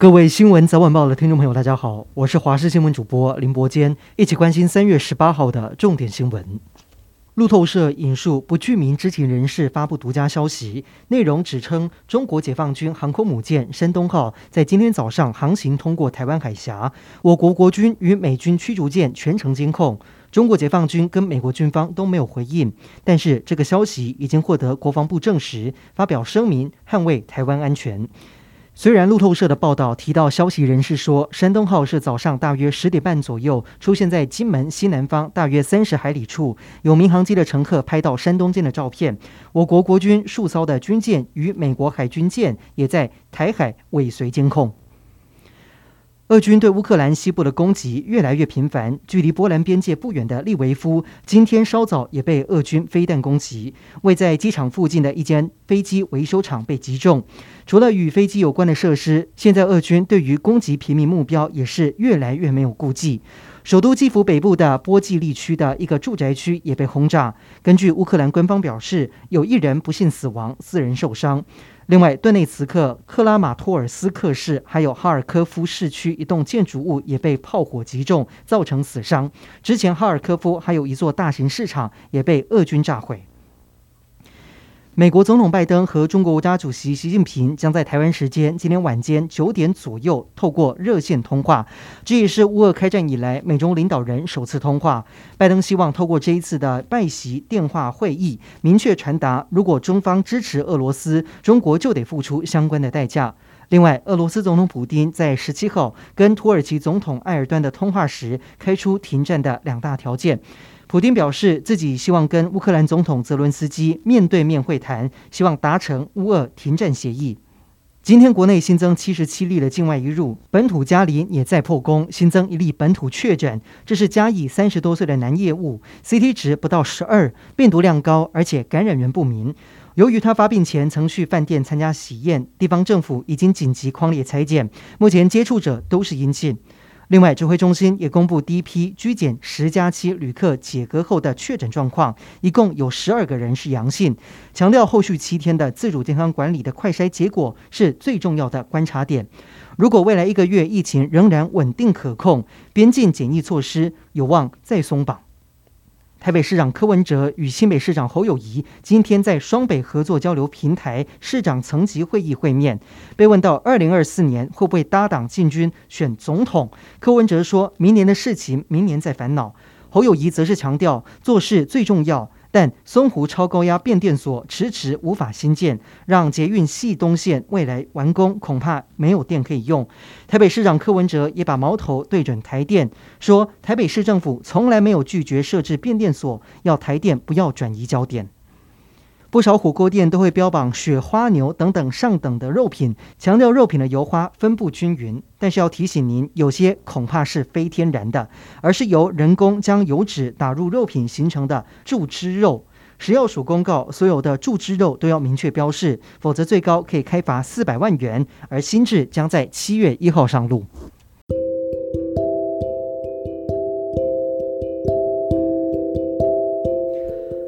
各位新闻早晚报的听众朋友，大家好，我是华视新闻主播林伯坚，一起关心三月十八号的重点新闻。路透社引述不具名知情人士发布独家消息，内容指称中国解放军航空母舰山东号在今天早上航行通过台湾海峡，我国国军与美军驱逐舰全程监控，中国解放军跟美国军方都没有回应，但是这个消息已经获得国防部证实，发表声明捍卫台湾安全。虽然路透社的报道提到，消息人士说，山东号是早上大约十点半左右出现在金门西南方大约三十海里处，有民航机的乘客拍到山东舰的照片。我国国军数艘的军舰与美国海军舰也在台海尾随监控。俄军对乌克兰西部的攻击越来越频繁，距离波兰边界不远的利维夫，今天稍早也被俄军飞弹攻击。位在机场附近的一间飞机维修厂被击中。除了与飞机有关的设施，现在俄军对于攻击平民目标也是越来越没有顾忌。首都基辅北部的波季利区的一个住宅区也被轰炸。根据乌克兰官方表示，有一人不幸死亡，四人受伤。另外，顿内茨克、克拉马托尔斯克市还有哈尔科夫市区一栋建筑物也被炮火击中，造成死伤。之前，哈尔科夫还有一座大型市场也被俄军炸毁。美国总统拜登和中国国家主席习近平将在台湾时间今天晚间九点左右透过热线通话，这也是乌俄开战以来美中领导人首次通话。拜登希望透过这一次的拜习电话会议，明确传达，如果中方支持俄罗斯，中国就得付出相关的代价。另外，俄罗斯总统普丁在十七号跟土耳其总统埃尔段的通话时，开出停战的两大条件。普丁表示，自己希望跟乌克兰总统泽伦斯基面对面会谈，希望达成乌俄停战协议。今天国内新增七十七例的境外移入，本土加零也在破功，新增一例本土确诊，这是嘉义三十多岁的男业务，CT 值不到十二，病毒量高，而且感染源不明。由于他发病前曾去饭店参加喜宴，地方政府已经紧急框列采检，目前接触者都是阴性。另外，指挥中心也公布第一批居检十加七旅客解隔后的确诊状况，一共有十二个人是阳性，强调后续七天的自主健康管理的快筛结果是最重要的观察点。如果未来一个月疫情仍然稳定可控，边境检疫措施有望再松绑。台北市长柯文哲与新北市长侯友谊今天在双北合作交流平台市长层级会议会面，被问到二零二四年会不会搭档进军选总统，柯文哲说明年的事情明年再烦恼，侯友谊则是强调做事最重要。但松湖超高压变电所迟迟无法新建，让捷运系东线未来完工恐怕没有电可以用。台北市长柯文哲也把矛头对准台电，说台北市政府从来没有拒绝设置变电所，要台电不要转移焦点。不少火锅店都会标榜雪花牛等等上等的肉品，强调肉品的油花分布均匀。但是要提醒您，有些恐怕是非天然的，而是由人工将油脂打入肉品形成的注汁肉。食药署公告，所有的注汁肉都要明确标示，否则最高可以开罚四百万元。而新制将在七月一号上路。